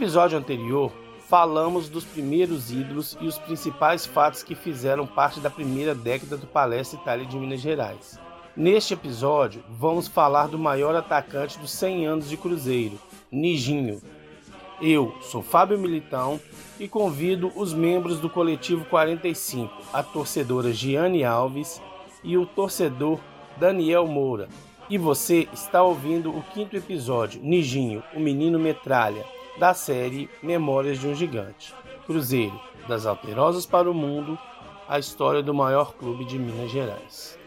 Episódio anterior, falamos dos primeiros ídolos e os principais fatos que fizeram parte da primeira década do Palestra Itália de Minas Gerais. Neste episódio, vamos falar do maior atacante dos 100 anos de Cruzeiro, Nijinho. Eu sou Fábio Militão e convido os membros do coletivo 45, a torcedora Giane Alves e o torcedor Daniel Moura. E você está ouvindo o quinto episódio, Nijinho, o menino metralha, da série Memórias de um Gigante. Cruzeiro, das Alterosas para o Mundo, a história do maior clube de Minas Gerais.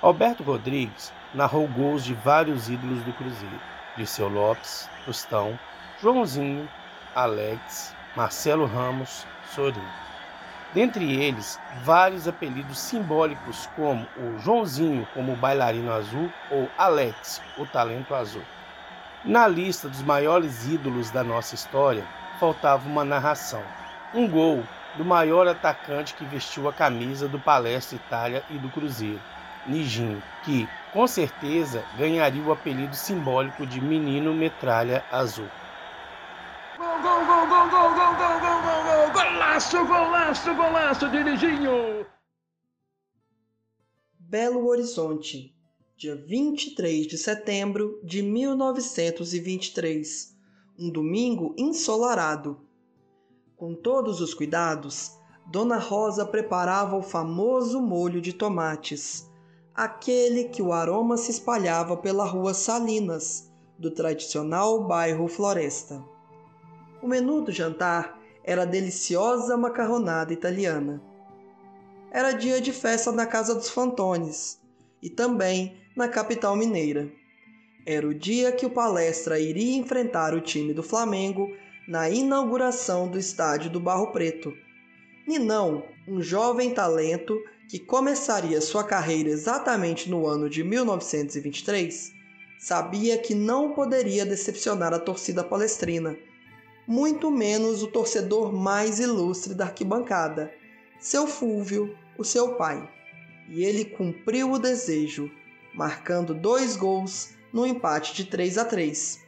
Alberto Rodrigues narrou gols de vários ídolos do Cruzeiro: Dirceu Lopes, Tostão, Joãozinho, Alex, Marcelo Ramos, Sorinho. Dentre eles, vários apelidos simbólicos como o Joãozinho como o bailarino azul ou Alex, o talento azul. Na lista dos maiores ídolos da nossa história, faltava uma narração, um gol do maior atacante que vestiu a camisa do Palestra Itália e do Cruzeiro, Nijinho, que, com certeza, ganharia o apelido simbólico de Menino Metralha Azul. Gol, gol, gol, golaço, golaço, golaço de Nijinho! Belo Horizonte, dia 23 de setembro de 1923, um domingo ensolarado. Com todos os cuidados, Dona Rosa preparava o famoso molho de tomates aquele que o aroma se espalhava pela rua Salinas, do tradicional bairro Floresta. O menu do jantar era a deliciosa macarronada italiana. Era dia de festa na Casa dos Fantones e também na capital mineira. Era o dia que o Palestra iria enfrentar o time do Flamengo na inauguração do estádio do Barro Preto. Ninão, um jovem talento que começaria sua carreira exatamente no ano de 1923, sabia que não poderia decepcionar a torcida palestrina, muito menos o torcedor mais ilustre da arquibancada, seu Fúvio, o seu pai. E ele cumpriu o desejo, marcando dois gols no empate de 3 a 3.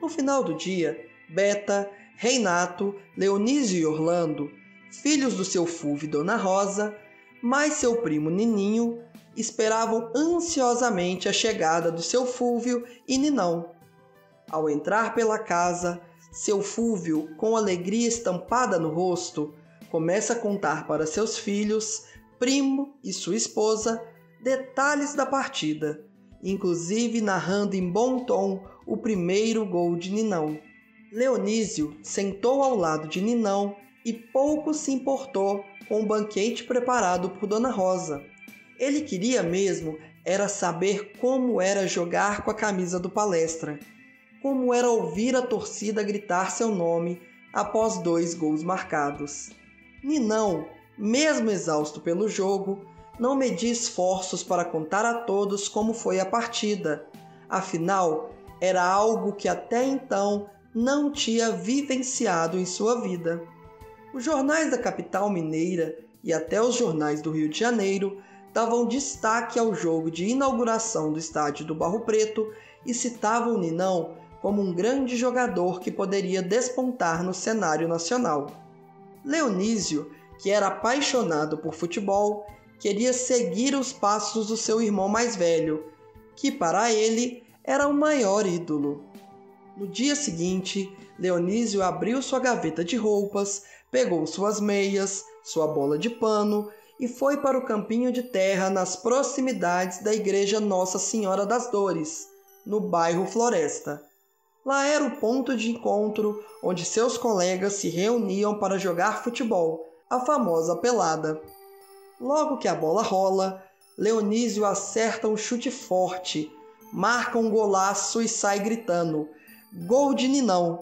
No final do dia, Beta, Reinato, Leonísio e Orlando, filhos do seu Fúvio e Dona Rosa, mas seu primo Nininho esperavam ansiosamente a chegada do seu Fúvio e Ninão. Ao entrar pela casa, seu Fúvio, com alegria estampada no rosto, começa a contar para seus filhos, primo e sua esposa detalhes da partida, inclusive narrando em bom tom o primeiro gol de Ninão. Leonísio sentou ao lado de Ninão e pouco se importou com o banquete preparado por Dona Rosa. Ele queria mesmo era saber como era jogar com a camisa do palestra, como era ouvir a torcida gritar seu nome após dois gols marcados. Ninão, mesmo exausto pelo jogo, não media esforços para contar a todos como foi a partida. Afinal, era algo que até então não tinha vivenciado em sua vida. Os jornais da capital mineira e até os jornais do Rio de Janeiro davam destaque ao jogo de inauguração do estádio do Barro Preto e citavam Ninão como um grande jogador que poderia despontar no cenário nacional. Leonísio, que era apaixonado por futebol, queria seguir os passos do seu irmão mais velho, que para ele era o maior ídolo. No dia seguinte, Leonísio abriu sua gaveta de roupas, pegou suas meias, sua bola de pano e foi para o campinho de terra nas proximidades da igreja Nossa Senhora das Dores, no bairro Floresta. Lá era o ponto de encontro onde seus colegas se reuniam para jogar futebol, a famosa pelada. Logo que a bola rola, Leonísio acerta um chute forte, marca um golaço e sai gritando: Gol de Ninão!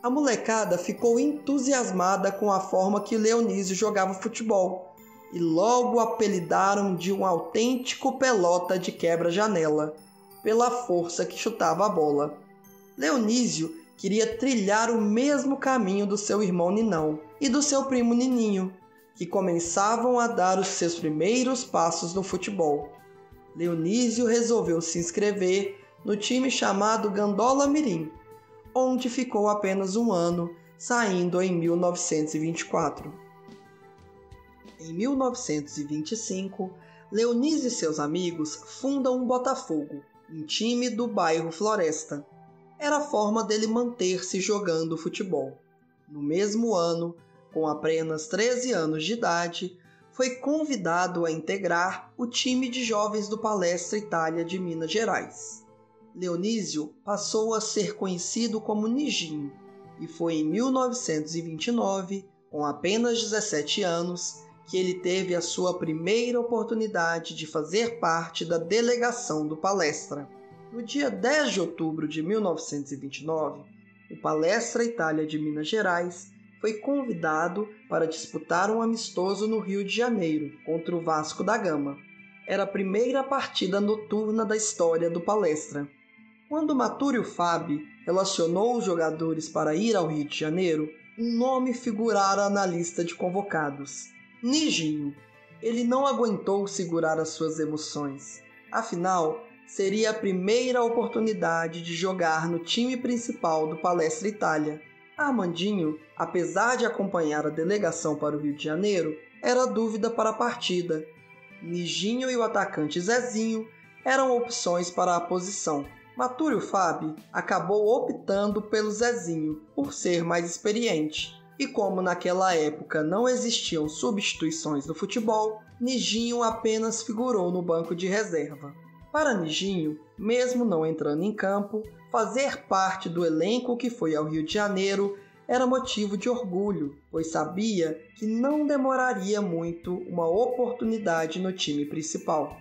A molecada ficou entusiasmada com a forma que Leonísio jogava futebol e logo apelidaram de um autêntico pelota de quebra-janela, pela força que chutava a bola. Leonísio queria trilhar o mesmo caminho do seu irmão Ninão e do seu primo Nininho, que começavam a dar os seus primeiros passos no futebol. Leonísio resolveu se inscrever no time chamado Gandola Mirim, onde ficou apenas um ano, saindo em 1924. Em 1925, Leonise e seus amigos fundam um Botafogo, um time do bairro Floresta. Era a forma dele manter-se jogando futebol. No mesmo ano, com apenas 13 anos de idade, foi convidado a integrar o time de jovens do Palestra Itália de Minas Gerais. Leonísio passou a ser conhecido como Nijinho e foi em 1929, com apenas 17 anos, que ele teve a sua primeira oportunidade de fazer parte da delegação do Palestra. No dia 10 de outubro de 1929, o Palestra Itália de Minas Gerais foi convidado para disputar um amistoso no Rio de Janeiro contra o Vasco da Gama. Era a primeira partida noturna da história do Palestra. Quando Matúrio Fabi relacionou os jogadores para ir ao Rio de Janeiro, um nome figurara na lista de convocados: Nijinho. Ele não aguentou segurar as suas emoções. Afinal, seria a primeira oportunidade de jogar no time principal do Palestra Itália Armandinho, apesar de acompanhar a delegação para o Rio de Janeiro, era dúvida para a partida. Nijinho e o atacante Zezinho eram opções para a posição. Matúrio Fabi acabou optando pelo Zezinho por ser mais experiente. E como naquela época não existiam substituições no futebol, Nijinho apenas figurou no banco de reserva. Para Nijinho, mesmo não entrando em campo, fazer parte do elenco que foi ao Rio de Janeiro era motivo de orgulho, pois sabia que não demoraria muito uma oportunidade no time principal.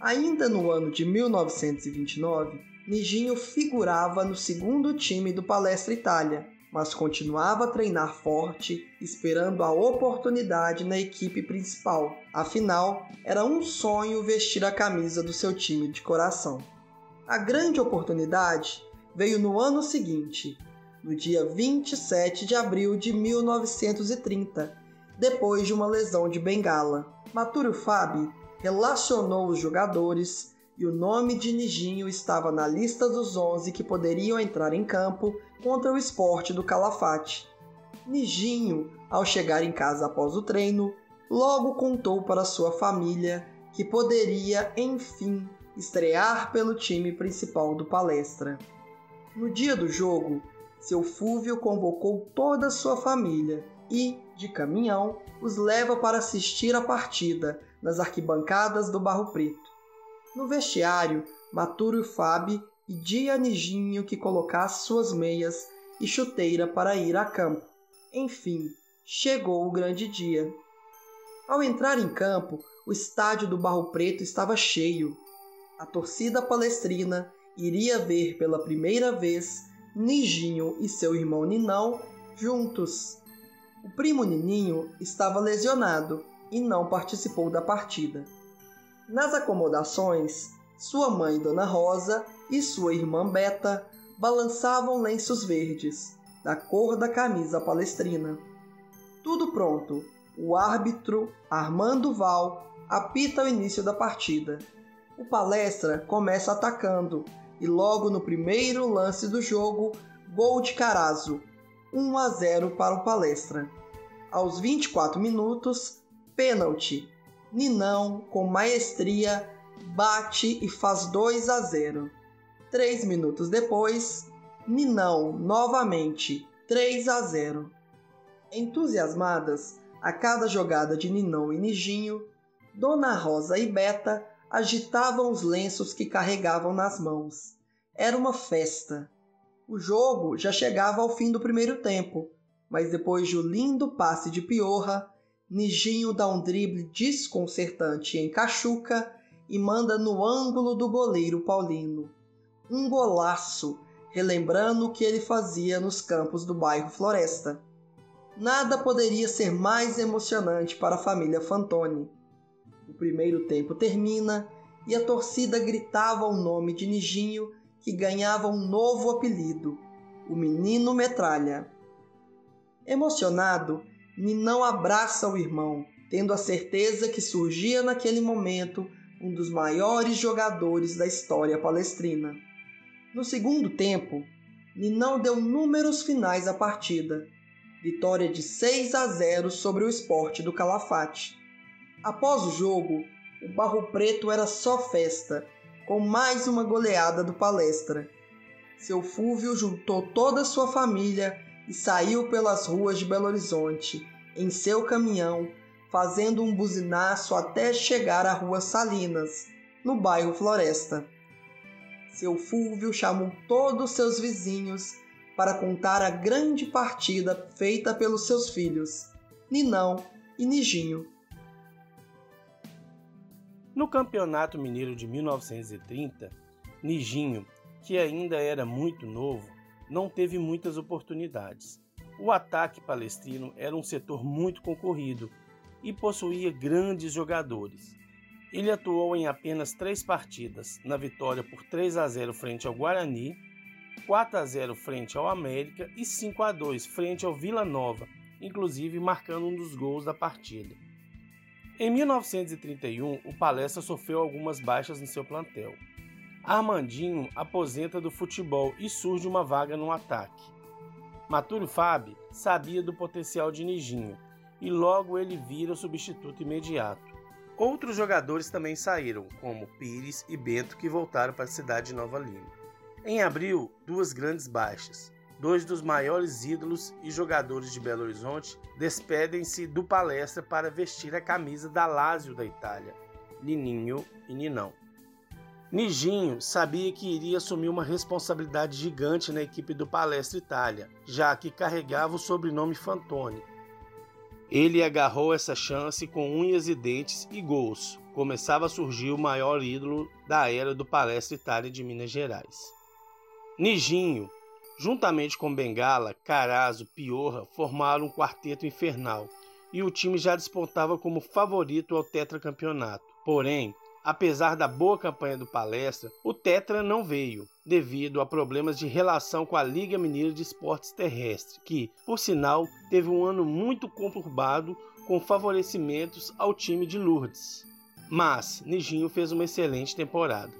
Ainda no ano de 1929, Nijinho figurava no segundo time do Palestra Itália, mas continuava a treinar forte, esperando a oportunidade na equipe principal. Afinal, era um sonho vestir a camisa do seu time de coração. A grande oportunidade veio no ano seguinte, no dia 27 de abril de 1930, depois de uma lesão de bengala. Matúrio Fabi relacionou os jogadores e o nome de Nijinho estava na lista dos 11 que poderiam entrar em campo contra o esporte do Calafate. Nijinho, ao chegar em casa após o treino, logo contou para sua família que poderia, enfim, estrear pelo time principal do Palestra. No dia do jogo, seu Fúvio convocou toda a sua família e, de caminhão, os leva para assistir a partida nas arquibancadas do Barro Preto. No vestiário, Maturo e Fabi a Nijinho que colocasse suas meias e chuteira para ir a campo. Enfim, chegou o grande dia. Ao entrar em campo, o estádio do Barro Preto estava cheio. A torcida palestrina iria ver pela primeira vez Nijinho e seu irmão Ninão juntos. O primo Nininho estava lesionado e não participou da partida. Nas acomodações, sua mãe Dona Rosa e sua irmã Beta balançavam lenços verdes, da cor da camisa palestrina. Tudo pronto. O árbitro, Armando Val, apita o início da partida. O palestra começa atacando e logo no primeiro lance do jogo, gol de Carazo, 1 a 0 para o palestra. Aos 24 minutos, pênalti Ninão, com maestria, bate e faz 2 a 0. Três minutos depois, Ninão novamente 3 a 0. Entusiasmadas a cada jogada de Ninão e Nijinho, Dona Rosa e Beta agitavam os lenços que carregavam nas mãos. Era uma festa. O jogo já chegava ao fim do primeiro tempo, mas depois de um lindo passe de Piorra, Nijinho dá um drible desconcertante em Cachuca e manda no ângulo do goleiro Paulino. Um golaço, relembrando o que ele fazia nos campos do bairro Floresta. Nada poderia ser mais emocionante para a família Fantoni. O primeiro tempo termina e a torcida gritava o nome de Nijinho, que ganhava um novo apelido, o Menino Metralha. Emocionado, Ninão abraça o irmão, tendo a certeza que surgia naquele momento um dos maiores jogadores da história palestrina. No segundo tempo, Ninão deu números finais à partida. Vitória de 6 a 0 sobre o esporte do Calafate. Após o jogo, o Barro Preto era só festa, com mais uma goleada do palestra. Seu Fúvio juntou toda a sua família e saiu pelas ruas de Belo Horizonte, em seu caminhão, fazendo um buzinaço até chegar à Rua Salinas, no bairro Floresta. Seu Fúvio chamou todos seus vizinhos para contar a grande partida feita pelos seus filhos, Ninão e Nijinho. No Campeonato Mineiro de 1930, Nijinho, que ainda era muito novo, não teve muitas oportunidades. O ataque palestrino era um setor muito concorrido e possuía grandes jogadores. Ele atuou em apenas três partidas, na vitória por 3 a 0 frente ao Guarani, 4 a 0 frente ao América e 5 a 2 frente ao Vila Nova, inclusive marcando um dos gols da partida. Em 1931, o Palestra sofreu algumas baixas no seu plantel. Armandinho aposenta do futebol e surge uma vaga no ataque. Maturo Fábio sabia do potencial de Nijinho e logo ele vira o substituto imediato. Outros jogadores também saíram, como Pires e Bento, que voltaram para a cidade de Nova Lima. Em abril, duas grandes baixas. Dois dos maiores ídolos e jogadores de Belo Horizonte despedem-se do palestra para vestir a camisa da Lazio da Itália, Nininho e Ninão. Nijinho sabia que iria assumir uma responsabilidade gigante na equipe do Palestra Itália, já que carregava o sobrenome Fantoni. Ele agarrou essa chance com unhas e dentes e gols. Começava a surgir o maior ídolo da era do Palestra Itália de Minas Gerais. Nijinho, juntamente com Bengala, Carazo, Piorra, formaram um quarteto infernal e o time já despontava como favorito ao tetracampeonato. Porém, Apesar da boa campanha do Palestra, o Tetra não veio, devido a problemas de relação com a Liga Mineira de Esportes Terrestres, que, por sinal, teve um ano muito conturbado com favorecimentos ao time de Lourdes. Mas Nijinho fez uma excelente temporada.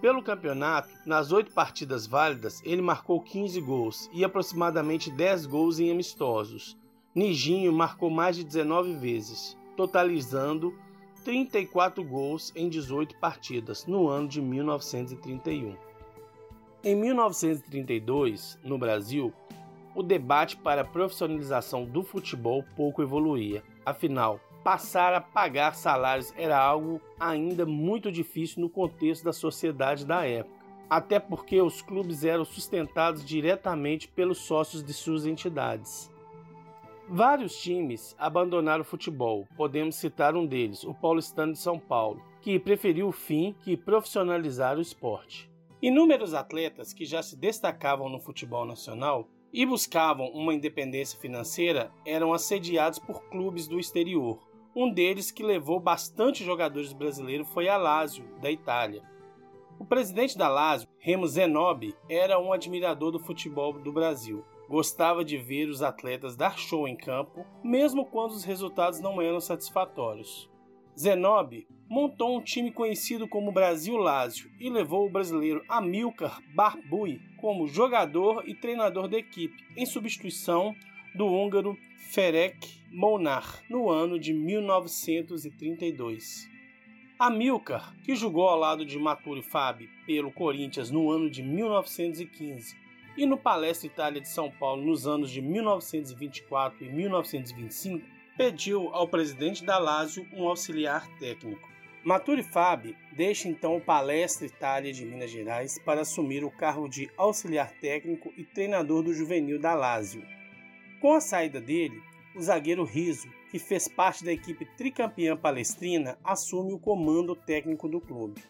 Pelo campeonato, nas oito partidas válidas, ele marcou 15 gols e aproximadamente 10 gols em amistosos. Nijinho marcou mais de 19 vezes, totalizando 34 gols em 18 partidas no ano de 1931. Em 1932, no Brasil, o debate para a profissionalização do futebol pouco evoluía. Afinal, passar a pagar salários era algo ainda muito difícil no contexto da sociedade da época, até porque os clubes eram sustentados diretamente pelos sócios de suas entidades. Vários times abandonaram o futebol. Podemos citar um deles, o Paulistano de São Paulo, que preferiu o fim que profissionalizar o esporte. Inúmeros atletas que já se destacavam no futebol nacional e buscavam uma independência financeira eram assediados por clubes do exterior. Um deles que levou bastante jogadores brasileiros foi a Lazio, da Itália. O presidente da Lazio, Remo Zenobi, era um admirador do futebol do Brasil Gostava de ver os atletas dar show em campo, mesmo quando os resultados não eram satisfatórios. Zenobi montou um time conhecido como Brasil Lazio e levou o brasileiro Amilcar Barbui como jogador e treinador da equipe, em substituição do húngaro Ferenc Molnar no ano de 1932. Amilcar, que jogou ao lado de Maturi Fabi pelo Corinthians no ano de 1915 e no Palestra Itália de São Paulo nos anos de 1924 e 1925, pediu ao presidente da Lazio um auxiliar técnico. Maturi Fabi deixa então o Palestra Itália de Minas Gerais para assumir o cargo de auxiliar técnico e treinador do juvenil da Lazio. Com a saída dele, o zagueiro Riso, que fez parte da equipe tricampeã palestrina, assume o comando técnico do clube.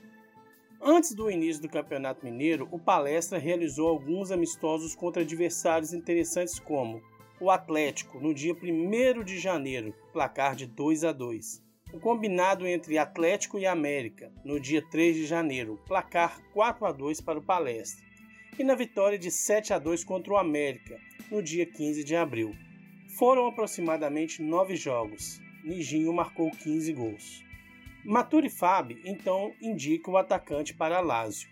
Antes do início do Campeonato Mineiro, o Palestra realizou alguns amistosos contra adversários interessantes como o Atlético no dia 1 de janeiro, placar de 2 a 2. O combinado entre Atlético e América no dia 3 de janeiro, placar 4 a 2 para o Palestra. E na vitória de 7 a 2 contra o América no dia 15 de abril. Foram aproximadamente nove jogos. Nijinho marcou 15 gols. Maturi Fab então indica o atacante para Lazio.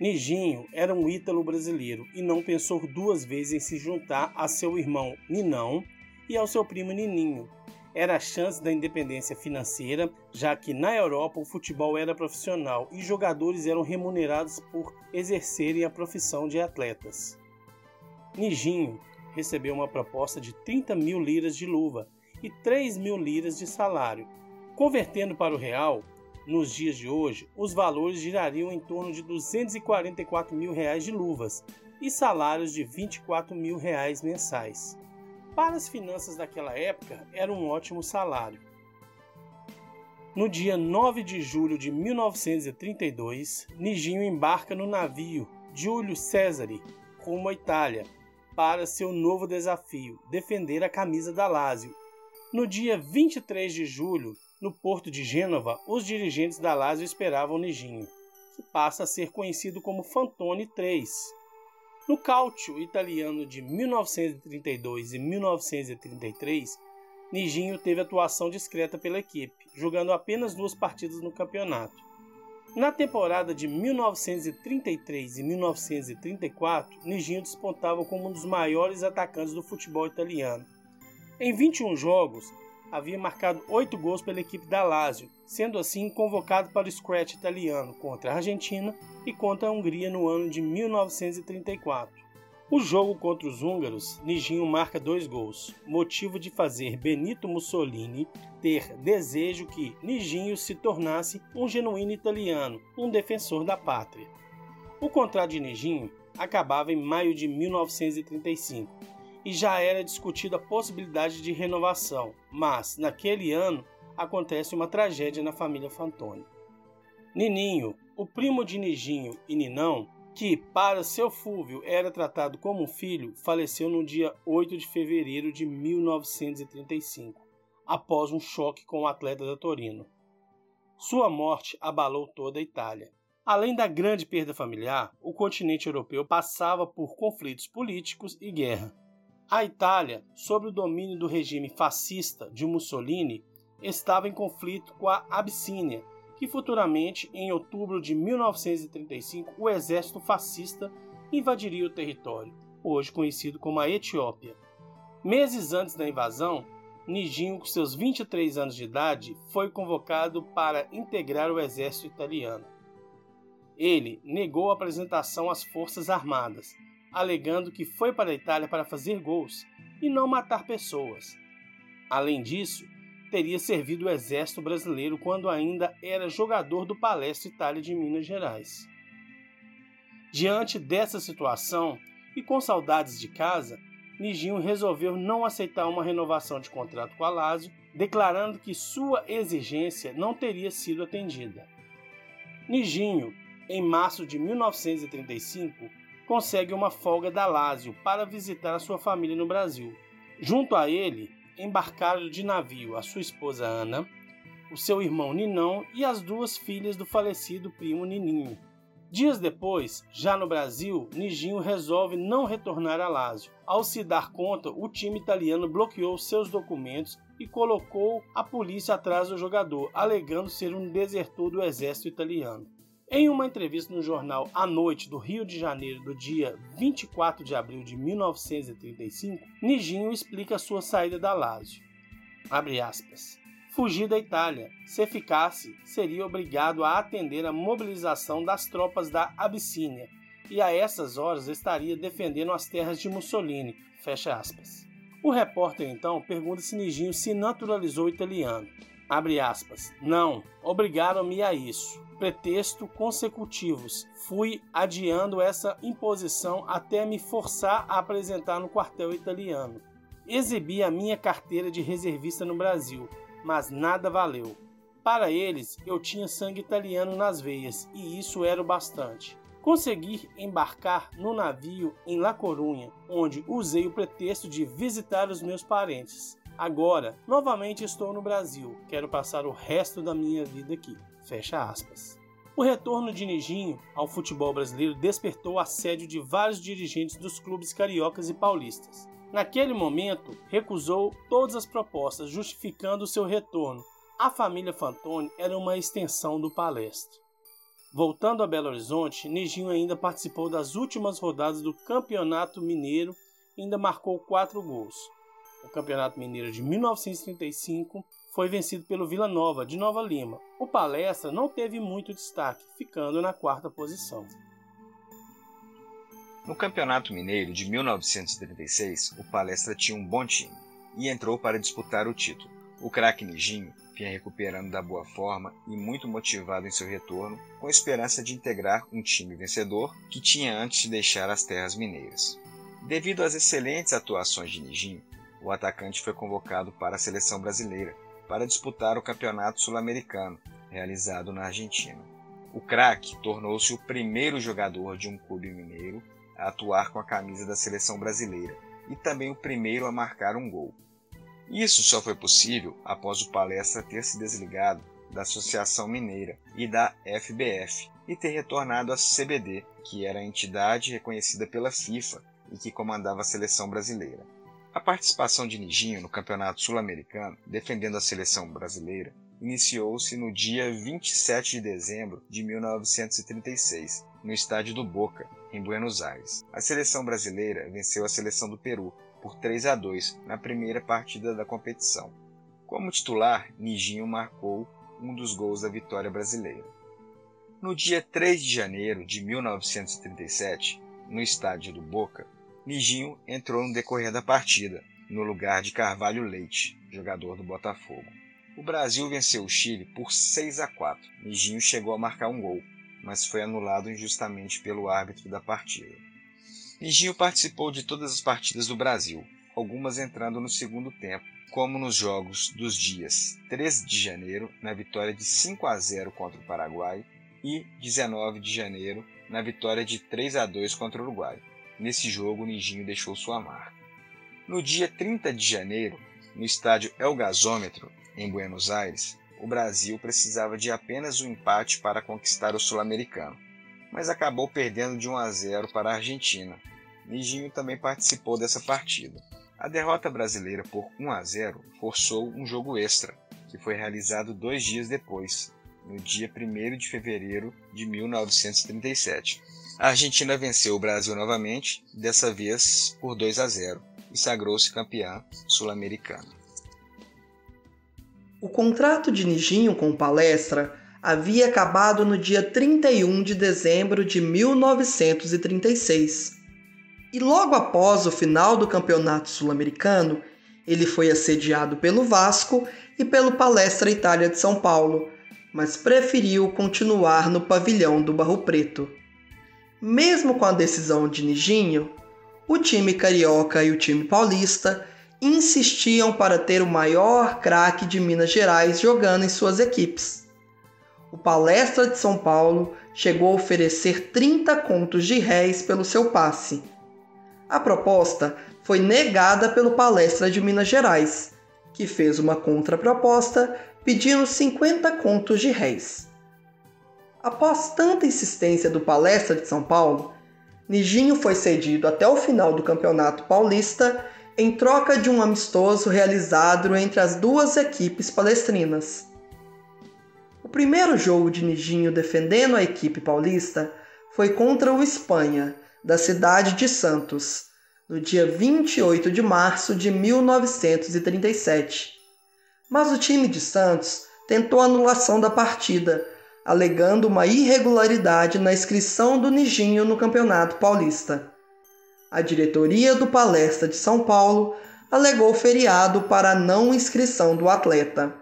Nijinho era um ítalo brasileiro e não pensou duas vezes em se juntar a seu irmão Ninão e ao seu primo Nininho. Era a chance da independência financeira, já que na Europa o futebol era profissional e jogadores eram remunerados por exercerem a profissão de atletas. Nijinho recebeu uma proposta de 30 mil liras de luva e 3 mil liras de salário. Convertendo para o real, nos dias de hoje, os valores girariam em torno de 244 mil reais de luvas e salários de 24 mil reais mensais. Para as finanças daquela época, era um ótimo salário. No dia 9 de julho de 1932, Nijinho embarca no navio Júlio Cesare rumo à Itália para seu novo desafio, defender a camisa da Lazio. No dia 23 de julho, no porto de Gênova, os dirigentes da Lazio esperavam Nijinho, que passa a ser conhecido como Fantoni III. No Calcio italiano de 1932 e 1933, Nijinho teve atuação discreta pela equipe, jogando apenas duas partidas no campeonato. Na temporada de 1933 e 1934, Nijinho despontava como um dos maiores atacantes do futebol italiano. Em 21 jogos, havia marcado oito gols pela equipe da Lazio, sendo assim convocado para o scratch italiano contra a Argentina e contra a Hungria no ano de 1934. O jogo contra os húngaros, Nijinho marca dois gols, motivo de fazer Benito Mussolini ter desejo que Nijinho se tornasse um genuíno italiano, um defensor da pátria. O contrato de Nijinho acabava em maio de 1935 e já era discutida a possibilidade de renovação, mas naquele ano acontece uma tragédia na família Fantoni. Nininho, o primo de Nijinho e Ninão, que para seu Fúvio era tratado como um filho, faleceu no dia 8 de fevereiro de 1935, após um choque com o atleta da Torino. Sua morte abalou toda a Itália. Além da grande perda familiar, o continente europeu passava por conflitos políticos e guerra. A Itália, sob o domínio do regime fascista de Mussolini, estava em conflito com a Abissínia, que futuramente, em outubro de 1935, o exército fascista invadiria o território, hoje conhecido como a Etiópia. Meses antes da invasão, Nijinho, com seus 23 anos de idade, foi convocado para integrar o exército italiano. Ele negou a apresentação às Forças Armadas alegando que foi para a Itália para fazer gols e não matar pessoas. Além disso, teria servido o exército brasileiro quando ainda era jogador do Palestra Itália de Minas Gerais. Diante dessa situação e com saudades de casa, Nijinho resolveu não aceitar uma renovação de contrato com a Lazio, declarando que sua exigência não teria sido atendida. Nijinho, em março de 1935, consegue uma folga da Lazio para visitar a sua família no Brasil. Junto a ele, embarcaram de navio a sua esposa Ana, o seu irmão Ninão e as duas filhas do falecido primo Nininho. Dias depois, já no Brasil, Nijinho resolve não retornar a Lazio. Ao se dar conta, o time italiano bloqueou seus documentos e colocou a polícia atrás do jogador, alegando ser um desertor do exército italiano. Em uma entrevista no jornal A Noite do Rio de Janeiro do dia 24 de abril de 1935, Nijinho explica sua saída da Lazio. Abre aspas. Fugir da Itália. Se ficasse, seria obrigado a atender a mobilização das tropas da Abissínia e a essas horas estaria defendendo as terras de Mussolini. Fecha aspas. O repórter então pergunta se Nijinho se naturalizou italiano. Abre aspas. Não, obrigaram-me a isso pretexto consecutivos. Fui adiando essa imposição até me forçar a apresentar no quartel italiano. Exibi a minha carteira de reservista no Brasil, mas nada valeu. Para eles, eu tinha sangue italiano nas veias e isso era o bastante. Consegui embarcar no navio em La Corunha, onde usei o pretexto de visitar os meus parentes. Agora, novamente estou no Brasil. Quero passar o resto da minha vida aqui. Fecha aspas. O retorno de Nijinho ao futebol brasileiro despertou assédio de vários dirigentes dos clubes cariocas e paulistas. Naquele momento, recusou todas as propostas, justificando seu retorno. A família Fantoni era uma extensão do palestra. Voltando a Belo Horizonte, Nijinho ainda participou das últimas rodadas do Campeonato Mineiro e ainda marcou quatro gols. O Campeonato Mineiro de 1935 foi vencido pelo Vila Nova de Nova Lima. O Palestra não teve muito destaque, ficando na quarta posição. No Campeonato Mineiro de 1936, o Palestra tinha um bom time e entrou para disputar o título. O craque Nijinho vinha recuperando da boa forma e muito motivado em seu retorno, com esperança de integrar um time vencedor que tinha antes de deixar as terras mineiras. Devido às excelentes atuações de Nijinho, o atacante foi convocado para a seleção brasileira para disputar o Campeonato Sul-Americano, realizado na Argentina. O craque tornou-se o primeiro jogador de um clube mineiro a atuar com a camisa da seleção brasileira e também o primeiro a marcar um gol. Isso só foi possível após o Palestra ter se desligado da Associação Mineira e da FBF e ter retornado à CBD, que era a entidade reconhecida pela FIFA e que comandava a seleção brasileira. A participação de Nijinho no Campeonato Sul-Americano, defendendo a seleção brasileira, iniciou-se no dia 27 de dezembro de 1936, no estádio do Boca, em Buenos Aires. A seleção brasileira venceu a seleção do Peru por 3 a 2 na primeira partida da competição. Como titular, Nijinho marcou um dos gols da vitória brasileira. No dia 3 de janeiro de 1937, no estádio do Boca, Nijinho entrou no decorrer da partida, no lugar de Carvalho Leite, jogador do Botafogo. O Brasil venceu o Chile por 6 a 4. Nijinho chegou a marcar um gol, mas foi anulado injustamente pelo árbitro da partida. Nijinho participou de todas as partidas do Brasil, algumas entrando no segundo tempo, como nos jogos dos dias 13 de janeiro, na vitória de 5 a 0 contra o Paraguai, e 19 de janeiro, na vitória de 3 a 2 contra o Uruguai. Nesse jogo, Nijinho deixou sua marca. No dia 30 de janeiro, no estádio El Gasômetro, em Buenos Aires, o Brasil precisava de apenas um empate para conquistar o Sul-Americano, mas acabou perdendo de 1 a 0 para a Argentina. Nijinho também participou dessa partida. A derrota brasileira por 1 a 0 forçou um jogo extra, que foi realizado dois dias depois, no dia 1 de fevereiro de 1937. A Argentina venceu o Brasil novamente, dessa vez por 2 a 0, e sagrou-se campeã sul-americana. O contrato de Nijinho com Palestra havia acabado no dia 31 de dezembro de 1936. E logo após o final do Campeonato Sul-Americano, ele foi assediado pelo Vasco e pelo Palestra Itália de São Paulo, mas preferiu continuar no pavilhão do Barro Preto. Mesmo com a decisão de Nijinho, o time carioca e o time paulista insistiam para ter o maior craque de Minas Gerais jogando em suas equipes. O Palestra de São Paulo chegou a oferecer 30 contos de réis pelo seu passe. A proposta foi negada pelo Palestra de Minas Gerais, que fez uma contraproposta pedindo 50 contos de réis. Após tanta insistência do Palestra de São Paulo, Nijinho foi cedido até o final do Campeonato Paulista em troca de um amistoso realizado entre as duas equipes palestrinas. O primeiro jogo de Nijinho defendendo a equipe paulista foi contra o Espanha, da cidade de Santos, no dia 28 de março de 1937. Mas o time de Santos tentou a anulação da partida alegando uma irregularidade na inscrição do Nijinho no Campeonato Paulista. A diretoria do Palestra de São Paulo alegou feriado para a não inscrição do atleta.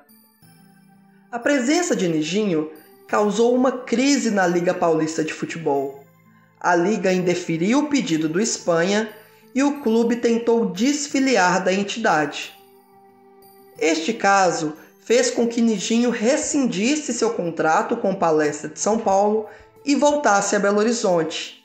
A presença de Nijinho causou uma crise na Liga Paulista de Futebol. A liga indeferiu o pedido do Espanha e o clube tentou desfiliar da entidade. Este caso fez com que Nijinho rescindisse seu contrato com Palestra de São Paulo e voltasse a Belo Horizonte.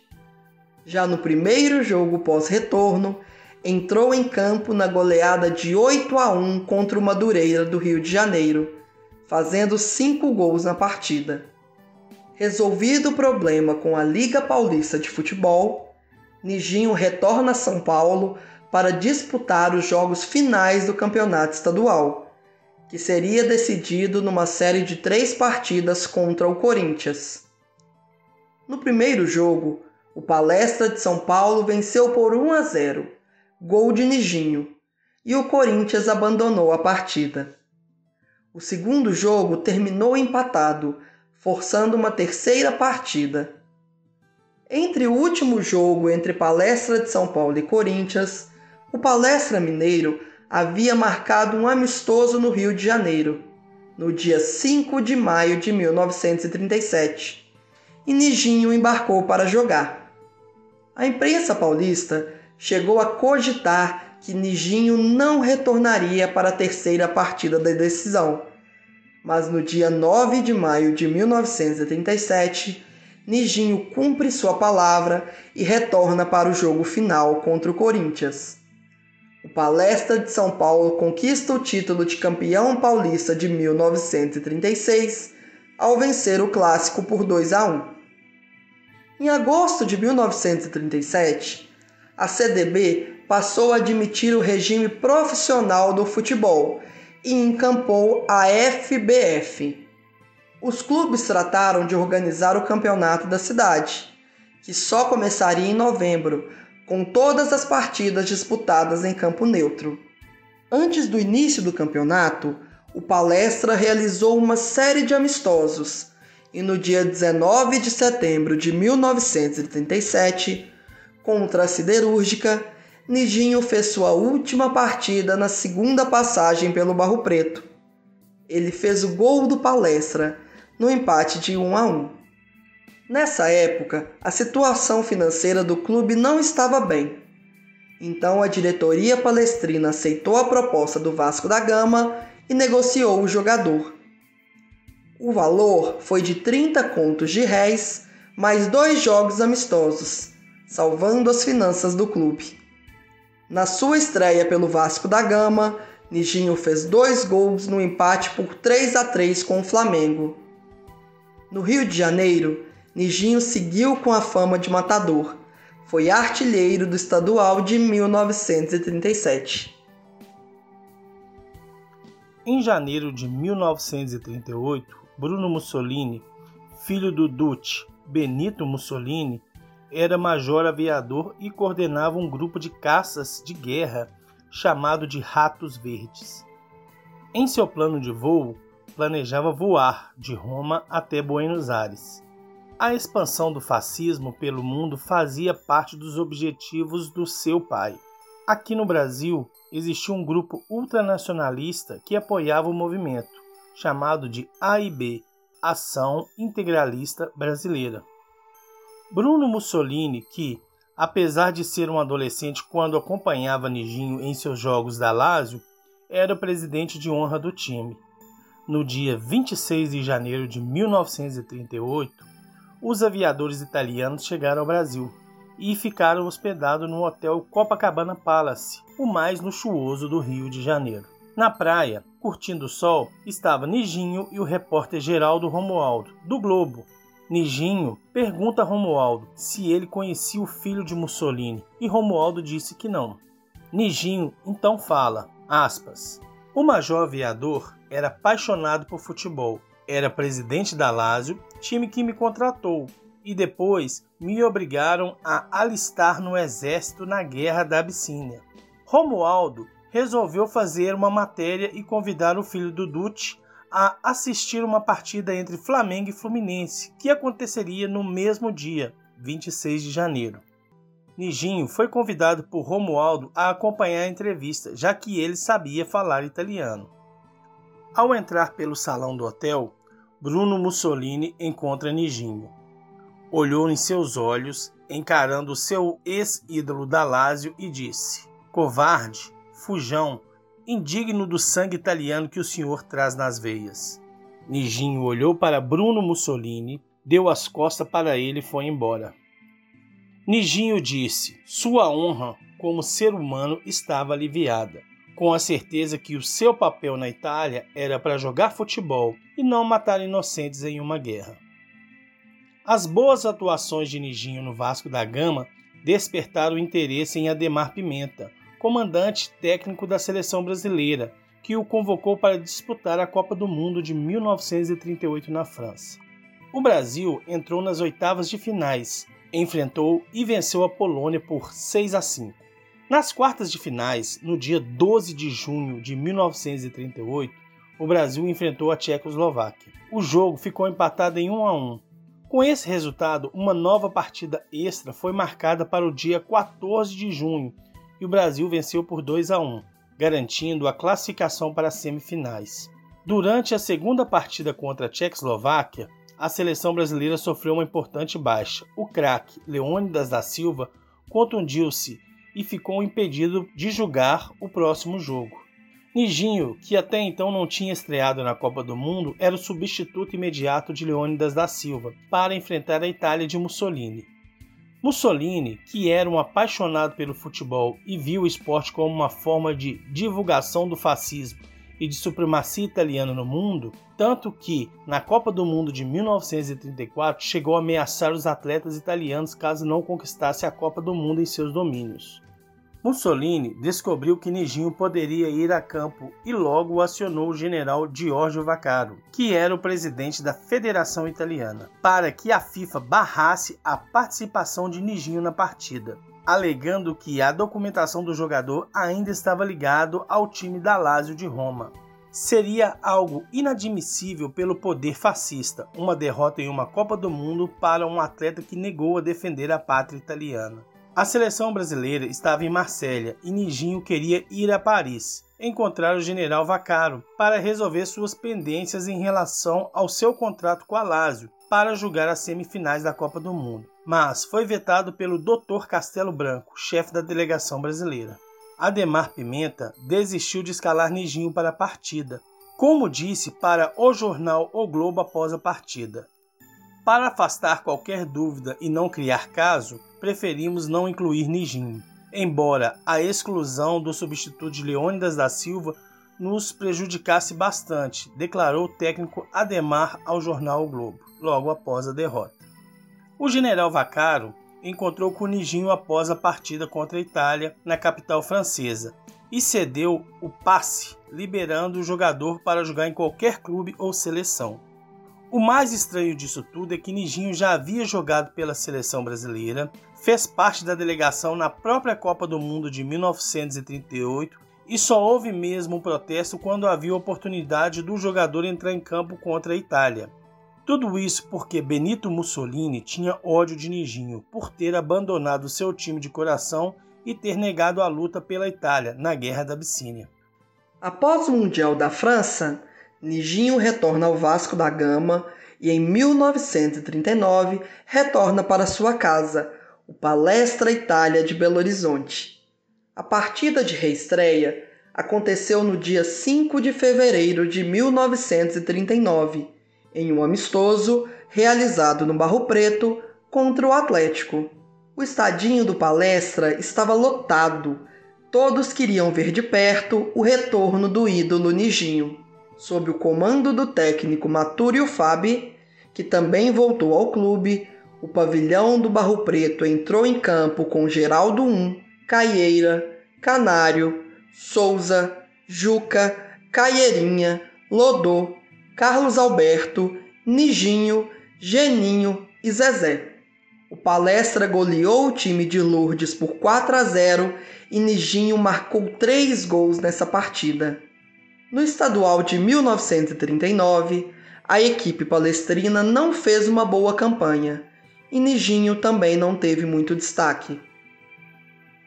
Já no primeiro jogo pós-retorno, entrou em campo na goleada de 8 a 1 contra o Madureira do Rio de Janeiro, fazendo cinco gols na partida. Resolvido o problema com a Liga Paulista de Futebol, Nijinho retorna a São Paulo para disputar os jogos finais do campeonato estadual que seria decidido numa série de três partidas contra o Corinthians. No primeiro jogo, o Palestra de São Paulo venceu por 1 a 0, gol de Nijinho, e o Corinthians abandonou a partida. O segundo jogo terminou empatado, forçando uma terceira partida. Entre o último jogo entre Palestra de São Paulo e Corinthians, o Palestra Mineiro havia marcado um amistoso no Rio de Janeiro, no dia 5 de maio de 1937, e Nijinho embarcou para jogar. A imprensa paulista chegou a cogitar que Nijinho não retornaria para a terceira partida da decisão. Mas no dia 9 de maio de 1937, Nijinho cumpre sua palavra e retorna para o jogo final contra o Corinthians. O Palestra de São Paulo conquista o título de campeão paulista de 1936 ao vencer o clássico por 2 a 1. Em agosto de 1937, a CDB passou a admitir o regime profissional do futebol e encampou a FBF, os clubes trataram de organizar o campeonato da cidade, que só começaria em novembro, com todas as partidas disputadas em campo neutro. Antes do início do campeonato, o Palestra realizou uma série de amistosos e no dia 19 de setembro de 1937, contra a Siderúrgica, Nijinho fez sua última partida na segunda passagem pelo Barro Preto. Ele fez o gol do Palestra no empate de 1 a 1. Nessa época, a situação financeira do clube não estava bem. Então a diretoria palestrina aceitou a proposta do Vasco da Gama e negociou o jogador. O valor foi de 30 contos de réis, mais dois jogos amistosos, salvando as finanças do clube. Na sua estreia pelo Vasco da Gama, Nijinho fez dois gols no empate por 3 a 3 com o Flamengo. No Rio de Janeiro, Nijinho seguiu com a fama de matador. Foi artilheiro do estadual de 1937. Em janeiro de 1938, Bruno Mussolini, filho do Duce Benito Mussolini, era major aviador e coordenava um grupo de caças de guerra chamado de Ratos Verdes. Em seu plano de voo, planejava voar de Roma até Buenos Aires. A expansão do fascismo pelo mundo fazia parte dos objetivos do seu pai. Aqui no Brasil, existia um grupo ultranacionalista que apoiava o movimento, chamado de AIB Ação Integralista Brasileira. Bruno Mussolini, que, apesar de ser um adolescente quando acompanhava Nijinho em seus jogos da Lazio, era o presidente de honra do time no dia 26 de janeiro de 1938, os aviadores italianos chegaram ao Brasil e ficaram hospedados no hotel Copacabana Palace, o mais luxuoso do Rio de Janeiro. Na praia, curtindo o sol, estava Nijinho e o repórter Geraldo Romualdo, do Globo. Nijinho pergunta a Romualdo se ele conhecia o filho de Mussolini e Romualdo disse que não. Nijinho então fala, aspas, o major aviador era apaixonado por futebol. Era presidente da Lazio, time que me contratou, e depois me obrigaram a alistar no exército na Guerra da Abissínia. Romualdo resolveu fazer uma matéria e convidar o filho do Duce a assistir uma partida entre Flamengo e Fluminense, que aconteceria no mesmo dia, 26 de janeiro. Nijinho foi convidado por Romualdo a acompanhar a entrevista, já que ele sabia falar italiano. Ao entrar pelo salão do hotel, Bruno Mussolini encontra Nijinho. Olhou em seus olhos, encarando seu ex-ídolo Dalásio e disse: Covarde, fujão, indigno do sangue italiano que o senhor traz nas veias. Nijinho olhou para Bruno Mussolini, deu as costas para ele e foi embora. Nijinho disse: Sua honra como ser humano estava aliviada com a certeza que o seu papel na Itália era para jogar futebol e não matar inocentes em uma guerra. As boas atuações de Nijinho no Vasco da Gama despertaram interesse em Ademar Pimenta, comandante técnico da seleção brasileira, que o convocou para disputar a Copa do Mundo de 1938 na França. O Brasil entrou nas oitavas de finais, enfrentou e venceu a Polônia por 6 a 5. Nas quartas de finais, no dia 12 de junho de 1938, o Brasil enfrentou a Tchecoslováquia. O jogo ficou empatado em 1 a 1. Com esse resultado, uma nova partida extra foi marcada para o dia 14 de junho e o Brasil venceu por 2 a 1, garantindo a classificação para as semifinais. Durante a segunda partida contra a Tchecoslováquia, a seleção brasileira sofreu uma importante baixa. O craque Leônidas da Silva contundiu-se e ficou impedido de jogar o próximo jogo. Nijinho, que até então não tinha estreado na Copa do Mundo, era o substituto imediato de Leônidas da Silva para enfrentar a Itália de Mussolini. Mussolini, que era um apaixonado pelo futebol e viu o esporte como uma forma de divulgação do fascismo e de supremacia italiana no mundo, tanto que, na Copa do Mundo de 1934, chegou a ameaçar os atletas italianos caso não conquistasse a Copa do Mundo em seus domínios. Mussolini descobriu que Nijinho poderia ir a campo e logo acionou o general Giorgio Vaccaro, que era o presidente da Federação Italiana, para que a FIFA barrasse a participação de Nijinho na partida, alegando que a documentação do jogador ainda estava ligado ao time da Lazio de Roma. Seria algo inadmissível pelo poder fascista, uma derrota em uma Copa do Mundo para um atleta que negou a defender a pátria italiana. A seleção brasileira estava em Marsella e Nijinho queria ir a Paris, encontrar o general Vaccaro para resolver suas pendências em relação ao seu contrato com a Lazio para jogar as semifinais da Copa do Mundo, mas foi vetado pelo Dr. Castelo Branco, chefe da delegação brasileira. Ademar Pimenta desistiu de escalar Nijinho para a partida, como disse para o jornal O Globo após a partida. Para afastar qualquer dúvida e não criar caso, preferimos não incluir Nijinho, embora a exclusão do substituto Leônidas da Silva nos prejudicasse bastante, declarou o técnico Ademar ao jornal o Globo, logo após a derrota. O general Vaccaro encontrou com Nijinho após a partida contra a Itália na capital francesa e cedeu o passe, liberando o jogador para jogar em qualquer clube ou seleção. O mais estranho disso tudo é que Nijinho já havia jogado pela seleção brasileira, fez parte da delegação na própria Copa do Mundo de 1938 e só houve mesmo um protesto quando havia oportunidade do jogador entrar em campo contra a Itália. Tudo isso porque Benito Mussolini tinha ódio de Nijinho por ter abandonado seu time de coração e ter negado a luta pela Itália na Guerra da Abissínia. Após o Mundial da França, Nijinho retorna ao Vasco da Gama e em 1939 retorna para sua casa, o Palestra Itália de Belo Horizonte. A partida de reestreia aconteceu no dia 5 de fevereiro de 1939, em um amistoso realizado no Barro Preto contra o Atlético. O estadinho do Palestra estava lotado. Todos queriam ver de perto o retorno do ídolo Nijinho sob o comando do técnico Matúrio Fabi, que também voltou ao clube, o pavilhão do Barro Preto entrou em campo com Geraldo I, Caieira, Canário, Souza, Juca, Caieirinha, Lodô, Carlos Alberto, Nijinho, Geninho e Zezé. O Palestra goleou o time de Lourdes por 4 a 0 e Nijinho marcou três gols nessa partida. No estadual de 1939, a equipe palestrina não fez uma boa campanha e Nijinho também não teve muito destaque.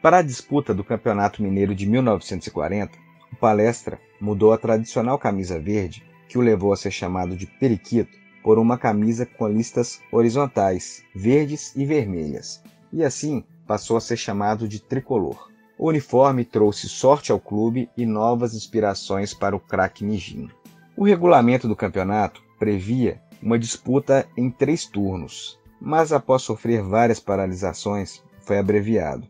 Para a disputa do Campeonato Mineiro de 1940, o Palestra mudou a tradicional camisa verde, que o levou a ser chamado de Periquito, por uma camisa com listas horizontais, verdes e vermelhas, e assim passou a ser chamado de Tricolor. O uniforme trouxe sorte ao clube e novas inspirações para o craque Nijinho. O regulamento do campeonato previa uma disputa em três turnos, mas após sofrer várias paralisações, foi abreviado.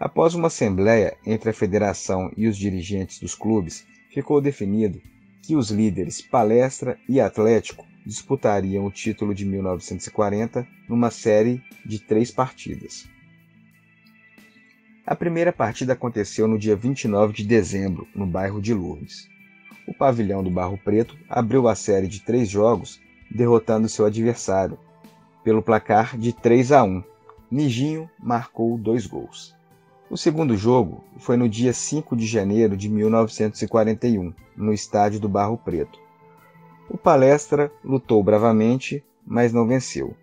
Após uma assembleia entre a federação e os dirigentes dos clubes, ficou definido que os líderes Palestra e Atlético disputariam o título de 1940 numa série de três partidas. A primeira partida aconteceu no dia 29 de dezembro, no bairro de Lourdes. O pavilhão do Barro Preto abriu a série de três jogos derrotando seu adversário pelo placar de 3 a 1. Nijinho marcou dois gols. O segundo jogo foi no dia 5 de janeiro de 1941, no estádio do Barro Preto. O Palestra lutou bravamente, mas não venceu.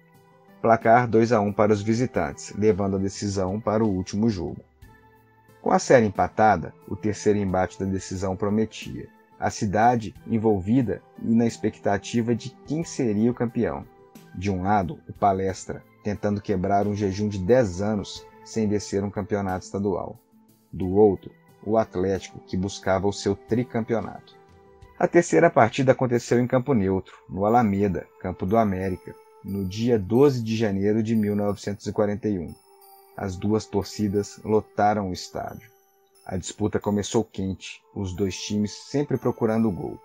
Placar 2 a 1 para os visitantes, levando a decisão para o último jogo. Com a série empatada, o terceiro embate da decisão prometia. A cidade envolvida e na expectativa de quem seria o campeão. De um lado, o Palestra, tentando quebrar um jejum de 10 anos sem vencer um campeonato estadual. Do outro, o Atlético, que buscava o seu tricampeonato. A terceira partida aconteceu em campo neutro, no Alameda, Campo do América, no dia 12 de janeiro de 1941. As duas torcidas lotaram o estádio. A disputa começou quente, os dois times sempre procurando o gol.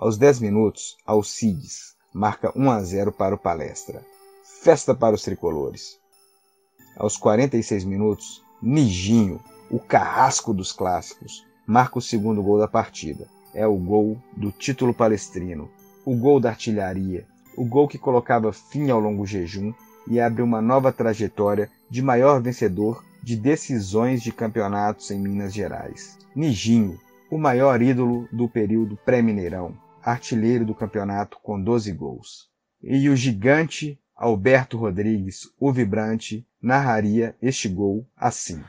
Aos 10 minutos, Alcides marca 1 a 0 para o Palestra. Festa para os tricolores. Aos 46 minutos, Nijinho, o carrasco dos clássicos, marca o segundo gol da partida. É o gol do título palestrino, o gol da artilharia, o gol que colocava fim ao longo jejum e abre uma nova trajetória de maior vencedor de decisões de campeonatos em Minas Gerais. Nijinho, o maior ídolo do período pré-mineirão, artilheiro do campeonato com 12 gols. E o gigante Alberto Rodrigues, o vibrante, narraria este gol assim.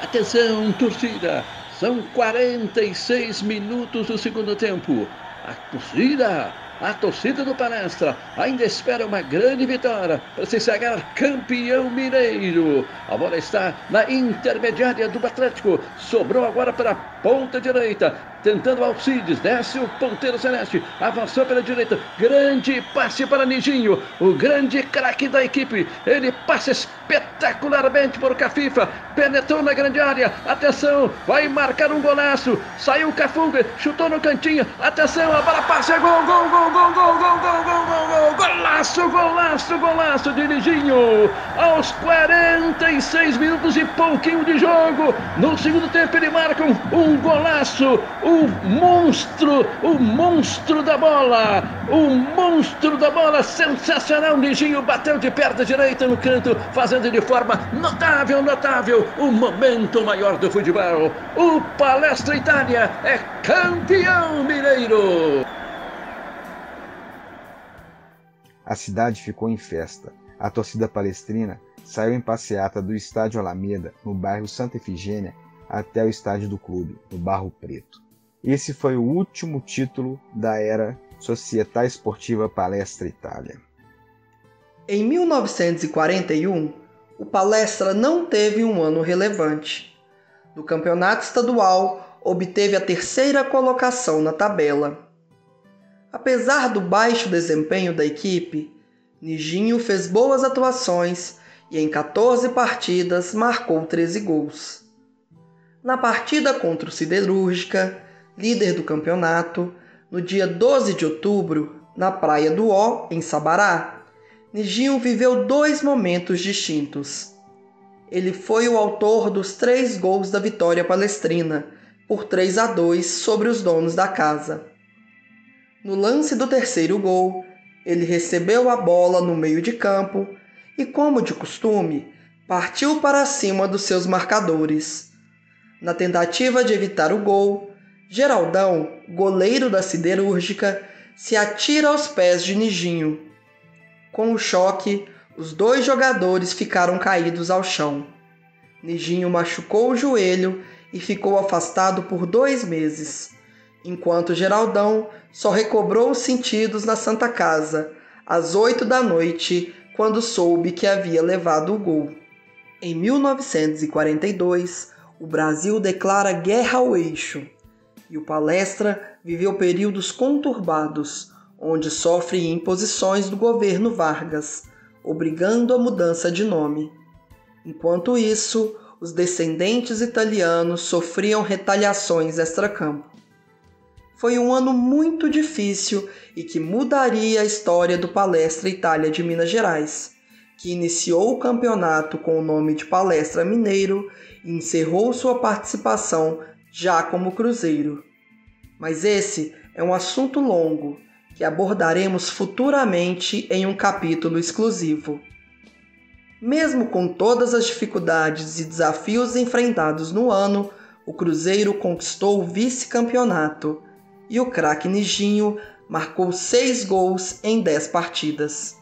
Atenção, torcida! São 46 minutos do segundo tempo. A torcida a torcida do Palestra ainda espera uma grande vitória para se sagrar campeão mineiro. A bola está na intermediária do Atlético. Sobrou agora para a ponta direita tentando Alcides, desce o ponteiro celeste, avançou pela direita, grande passe para Nijinho, o grande craque da equipe, ele passa espetacularmente por Cafifa, penetrou na grande área, atenção, vai marcar um golaço, saiu Cafunga, chutou no cantinho, atenção, a bola passa, gol, gol, gol, gol, gol, gol, gol, gol, gol, gol, golaço, golaço, golaço de Nijinho, aos 46 minutos e pouquinho de jogo, no segundo tempo ele marca um, um golaço, um o monstro, o monstro da bola, o monstro da bola, sensacional, Nijinho bateu de perna direita no canto, fazendo de forma notável, notável, o momento maior do futebol. O Palestra Itália é campeão mineiro. A cidade ficou em festa. A torcida palestrina saiu em passeata do estádio Alameda, no bairro Santa Efigênia, até o estádio do clube, no Barro Preto. Esse foi o último título da era Società Esportiva Palestra Itália. Em 1941, o Palestra não teve um ano relevante. No campeonato estadual, obteve a terceira colocação na tabela. Apesar do baixo desempenho da equipe, Nijinho fez boas atuações e em 14 partidas marcou 13 gols. Na partida contra o Siderúrgica, líder do campeonato, no dia 12 de outubro, na Praia do Ó, em Sabará, Nijinho viveu dois momentos distintos. Ele foi o autor dos três gols da vitória palestrina, por 3 a 2 sobre os donos da casa. No lance do terceiro gol, ele recebeu a bola no meio de campo e, como de costume, partiu para cima dos seus marcadores. Na tentativa de evitar o gol, Geraldão, goleiro da siderúrgica, se atira aos pés de Nijinho. Com o choque, os dois jogadores ficaram caídos ao chão. Nijinho machucou o joelho e ficou afastado por dois meses, enquanto Geraldão só recobrou os sentidos na Santa Casa, às oito da noite, quando soube que havia levado o gol. Em 1942, o Brasil declara guerra ao eixo e o Palestra viveu períodos conturbados, onde sofre imposições do governo Vargas, obrigando a mudança de nome. Enquanto isso, os descendentes italianos sofriam retaliações extracampo. Foi um ano muito difícil e que mudaria a história do Palestra Itália de Minas Gerais, que iniciou o campeonato com o nome de Palestra Mineiro e encerrou sua participação já como Cruzeiro. Mas esse é um assunto longo que abordaremos futuramente em um capítulo exclusivo. Mesmo com todas as dificuldades e desafios enfrentados no ano, o Cruzeiro conquistou o vice-campeonato e o craque Nijinho marcou seis gols em dez partidas.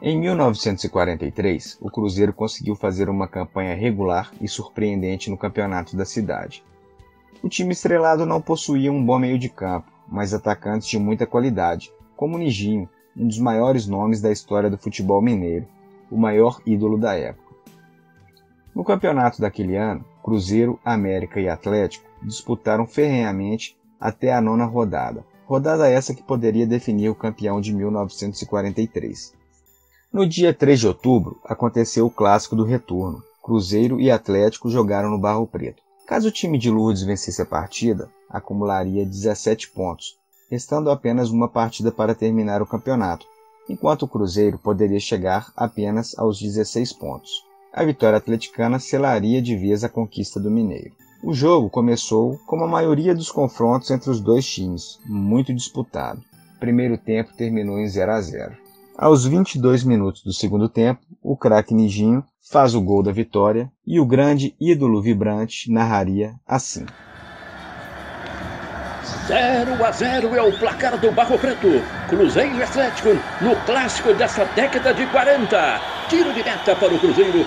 Em 1943, o Cruzeiro conseguiu fazer uma campanha regular e surpreendente no campeonato da cidade. O time estrelado não possuía um bom meio de campo, mas atacantes de muita qualidade, como Nijinho, um dos maiores nomes da história do futebol mineiro, o maior ídolo da época. No campeonato daquele ano, Cruzeiro, América e Atlético disputaram ferrenhamente até a nona rodada, rodada essa que poderia definir o campeão de 1943. No dia 3 de outubro, aconteceu o clássico do retorno. Cruzeiro e Atlético jogaram no Barro Preto. Caso o time de Lourdes vencesse a partida, acumularia 17 pontos, restando apenas uma partida para terminar o campeonato, enquanto o Cruzeiro poderia chegar apenas aos 16 pontos a vitória atleticana selaria de vez a conquista do Mineiro. O jogo começou como a maioria dos confrontos entre os dois times, muito disputado. O primeiro tempo terminou em 0 a 0. Aos 22 minutos do segundo tempo, o craque Nijinho faz o gol da vitória e o grande ídolo vibrante narraria assim. 0 a 0 é o placar do Barro Preto. Cruzeiro Atlético no clássico dessa década de 40. Tiro de meta para o Cruzeiro.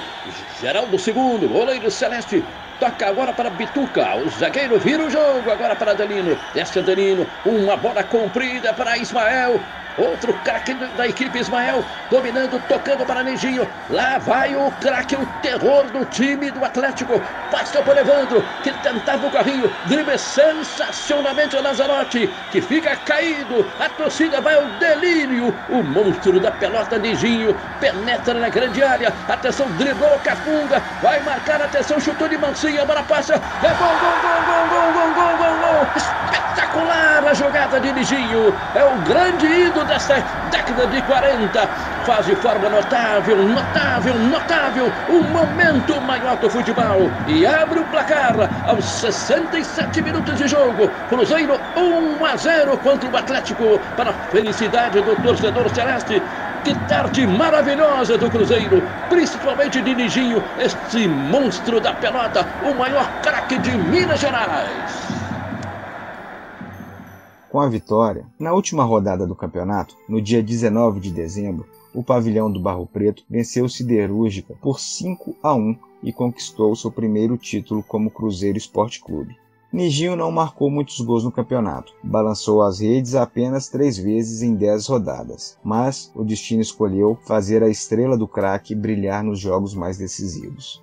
Geraldo segundo, goleiro Celeste. Toca agora para Bituca. O zagueiro vira o jogo agora para Adelino. Desce Adelino. Uma bola comprida para Ismael. Outro craque da equipe Ismael, dominando, tocando para Nejinho. Lá vai o craque, o terror do time do Atlético. Passou por Evandro, que tentava o carrinho. Drible sensacionalmente o Lazarotti, que fica caído. A torcida vai ao delírio. O monstro da pelota Nejinho penetra na grande área. Atenção, driblou Cafunga. Vai marcar, atenção, chutou de mansinha, a bola passa. É gol, gol, gol, gol, gol, gol, gol, gol, gol. Espetacular a jogada de Nejinho. É o grande ídolo dessa década de 40. Faz de forma notável, notável, notável o momento maior do futebol. E abre o placar aos 67 minutos de jogo. Cruzeiro 1 a 0 contra o Atlético. Para a felicidade do torcedor celeste. Que tarde maravilhosa do Cruzeiro, principalmente de Nijinho, este monstro da pelota, o maior craque de Minas Gerais. Com a vitória, na última rodada do campeonato, no dia 19 de dezembro, o pavilhão do Barro Preto venceu Siderúrgica por 5 a 1 e conquistou seu primeiro título como Cruzeiro Esporte Clube. Nijinho não marcou muitos gols no campeonato, balançou as redes apenas três vezes em dez rodadas, mas o destino escolheu fazer a estrela do craque brilhar nos jogos mais decisivos.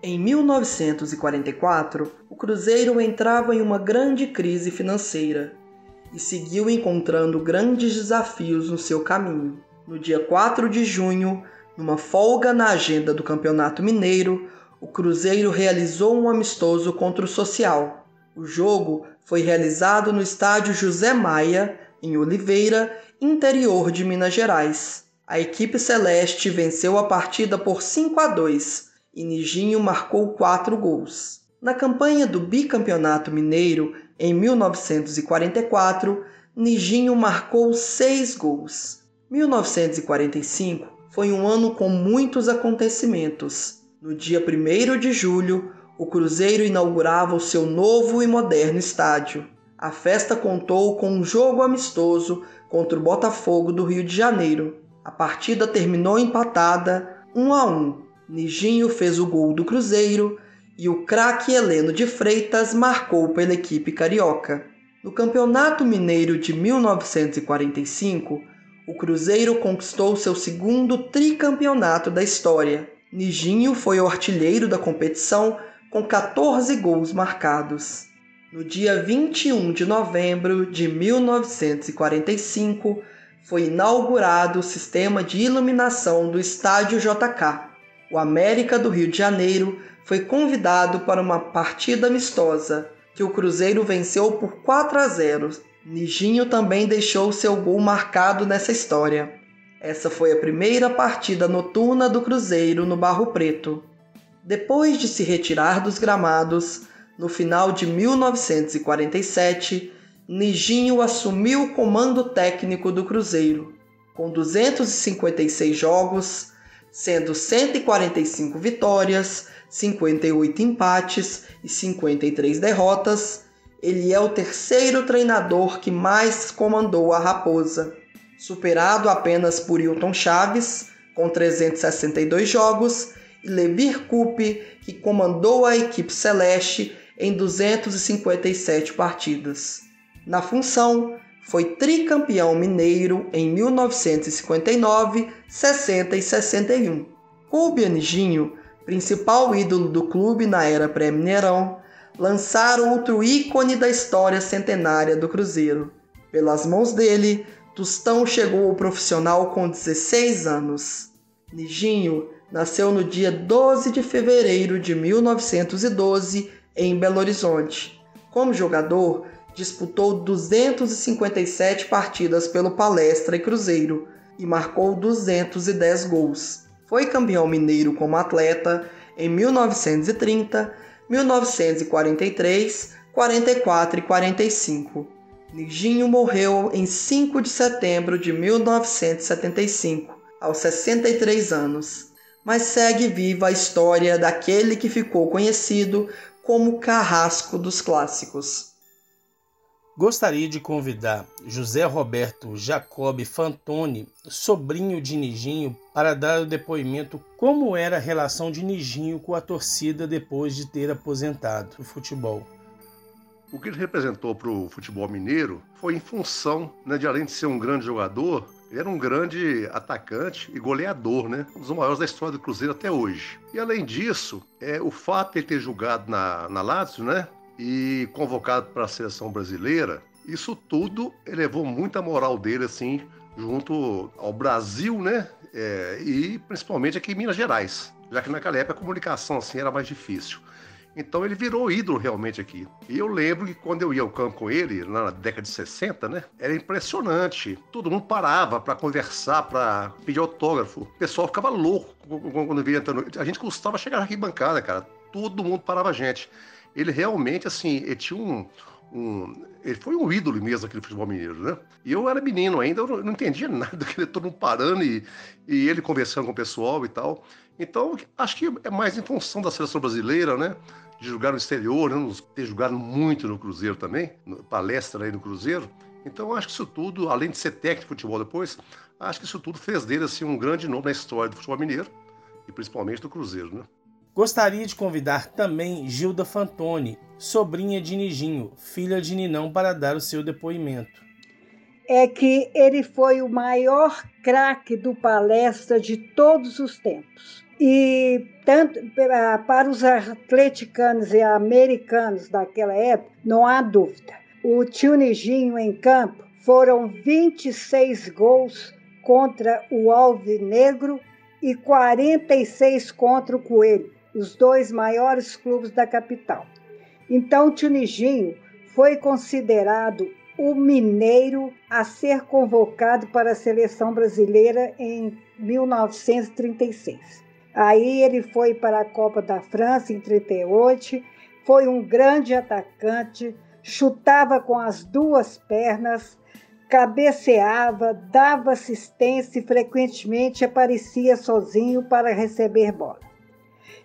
Em 1944, o Cruzeiro entrava em uma grande crise financeira e seguiu encontrando grandes desafios no seu caminho. No dia 4 de junho, numa folga na agenda do Campeonato Mineiro, o Cruzeiro realizou um amistoso contra o Social. O jogo foi realizado no estádio José Maia, em Oliveira, interior de Minas Gerais. A equipe celeste venceu a partida por 5 a 2 e Nijinho marcou 4 gols. Na campanha do bicampeonato mineiro, em 1944, Nijinho marcou seis gols. 1945 foi um ano com muitos acontecimentos. No dia 1 de julho, o Cruzeiro inaugurava o seu novo e moderno estádio. A festa contou com um jogo amistoso contra o Botafogo do Rio de Janeiro. A partida terminou empatada 1 a 1. Nijinho fez o gol do Cruzeiro e o craque Heleno de Freitas marcou pela equipe carioca. No Campeonato Mineiro de 1945, o Cruzeiro conquistou seu segundo tricampeonato da história. Nijinho foi o artilheiro da competição com 14 gols marcados. No dia 21 de novembro de 1945, foi inaugurado o sistema de iluminação do Estádio JK. O América do Rio de Janeiro foi convidado para uma partida amistosa, que o Cruzeiro venceu por 4 a 0. Nijinho também deixou seu gol marcado nessa história. Essa foi a primeira partida noturna do Cruzeiro no Barro Preto. Depois de se retirar dos gramados, no final de 1947, Nijinho assumiu o comando técnico do Cruzeiro, com 256 jogos, sendo 145 vitórias, 58 empates e 53 derrotas. Ele é o terceiro treinador que mais comandou a Raposa, superado apenas por Hilton Chaves, com 362 jogos, e Levir Coupe, que comandou a equipe celeste em 257 partidas. Na função, foi tricampeão mineiro em 1959, 60 e 61. Coupe Anijinho, principal ídolo do clube na era pré-mineirão, lançaram outro ícone da história centenária do Cruzeiro. Pelas mãos dele, Tostão chegou ao profissional com 16 anos. Nijinho nasceu no dia 12 de fevereiro de 1912 em Belo Horizonte. Como jogador, disputou 257 partidas pelo Palestra e Cruzeiro e marcou 210 gols. Foi campeão mineiro como atleta em 1930, 1943, 44 e 45. Nijinho morreu em 5 de setembro de 1975, aos 63 anos, mas segue viva a história daquele que ficou conhecido como Carrasco dos Clássicos. Gostaria de convidar José Roberto Jacob Fantoni, sobrinho de Nijinho, para dar o depoimento como era a relação de Nijinho com a torcida depois de ter aposentado o futebol. O que ele representou para o futebol mineiro foi em função né, de, além de ser um grande jogador, ele era um grande atacante e goleador, né? Um dos maiores da história do Cruzeiro até hoje. E além disso, é, o fato de ele ter jogado na, na Lazio, né? E convocado para a seleção brasileira, isso tudo elevou muito a moral dele, assim, junto ao Brasil, né? É, e principalmente aqui em Minas Gerais, já que naquela época a comunicação assim era mais difícil. Então ele virou ídolo realmente aqui. E eu lembro que quando eu ia ao campo com ele, na década de 60, né? Era impressionante. Todo mundo parava para conversar, para pedir autógrafo. O pessoal ficava louco quando via entrando. A gente custava chegar na arquibancada, cara. Todo mundo parava a gente. Ele realmente, assim, ele tinha um, um, ele foi um ídolo mesmo aqui do futebol mineiro, né? E eu era menino ainda, eu não, não entendia nada, que todo mundo parando e, e ele conversando com o pessoal e tal. Então, acho que é mais em função da seleção brasileira, né? De jogar no exterior, né? ter jogado muito no Cruzeiro também, palestra aí no Cruzeiro. Então, acho que isso tudo, além de ser técnico de futebol depois, acho que isso tudo fez dele assim, um grande nome na história do futebol mineiro e principalmente do Cruzeiro, né? Gostaria de convidar também Gilda Fantoni, sobrinha de Nijinho, filha de Ninão, para dar o seu depoimento. É que ele foi o maior craque do palestra de todos os tempos. E tanto para os atleticanos e americanos daquela época, não há dúvida. O tio Nijinho em campo foram 26 gols contra o Alvinegro e 46 contra o Coelho os dois maiores clubes da capital. Então, o Tunijinho foi considerado o mineiro a ser convocado para a seleção brasileira em 1936. Aí ele foi para a Copa da França em 38, foi um grande atacante, chutava com as duas pernas, cabeceava, dava assistência e frequentemente aparecia sozinho para receber bola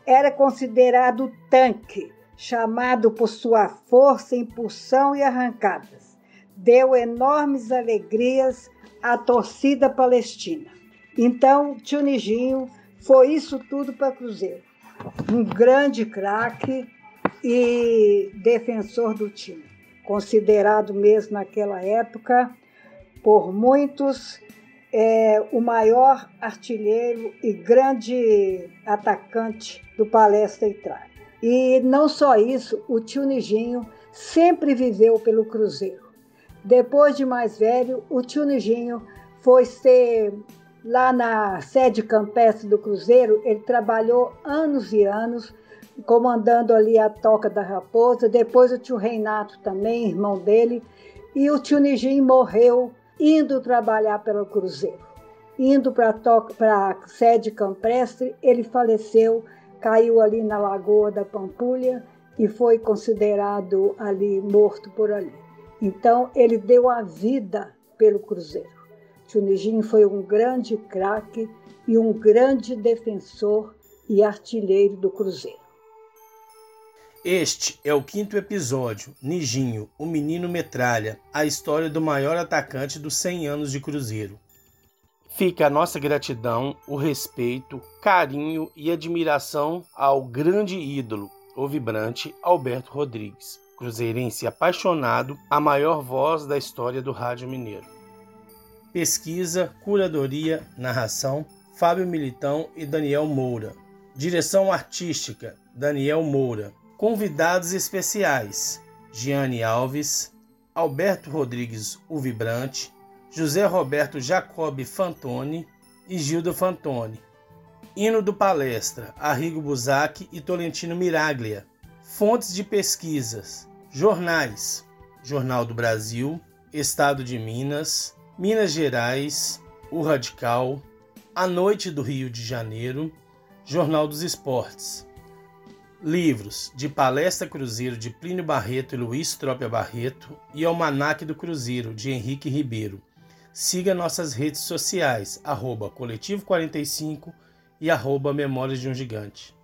era considerado tanque, chamado por sua força, impulsão e arrancadas. Deu enormes alegrias à torcida palestina. Então, Tio Nijinho foi isso tudo para Cruzeiro. Um grande craque e defensor do time. Considerado mesmo naquela época, por muitos, é, o maior artilheiro e grande atacante do Palestra Itália. E não só isso, o tio Nijinho sempre viveu pelo Cruzeiro. Depois de mais velho, o tio Nijinho foi ser lá na sede campestre do Cruzeiro, ele trabalhou anos e anos comandando ali a Toca da Raposa, depois o tio Reinato também, irmão dele, e o tio Nijinho morreu indo trabalhar pelo Cruzeiro. Indo para a sede campestre, ele faleceu, caiu ali na Lagoa da Pampulha e foi considerado ali morto por ali. Então ele deu a vida pelo Cruzeiro. Tio Nijinho foi um grande craque e um grande defensor e artilheiro do Cruzeiro. Este é o quinto episódio, Nijinho, o Menino Metralha, a história do maior atacante dos 100 anos de Cruzeiro. Fica a nossa gratidão, o respeito, carinho e admiração ao grande ídolo, o vibrante Alberto Rodrigues, cruzeirense apaixonado, a maior voz da história do rádio mineiro. Pesquisa, curadoria, narração, Fábio Militão e Daniel Moura. Direção artística, Daniel Moura. Convidados especiais, Giane Alves, Alberto Rodrigues, o Vibrante, José Roberto Jacob Fantoni e Gildo Fantoni. Hino do Palestra, Arrigo Buzac e Tolentino Miraglia. Fontes de pesquisas, jornais, Jornal do Brasil, Estado de Minas, Minas Gerais, O Radical, A Noite do Rio de Janeiro, Jornal dos Esportes. Livros de Palestra Cruzeiro de Plínio Barreto e Luiz Trópia Barreto e Almanac do Cruzeiro de Henrique Ribeiro. Siga nossas redes sociais, arroba Coletivo 45 e arroba Memórias de um Gigante.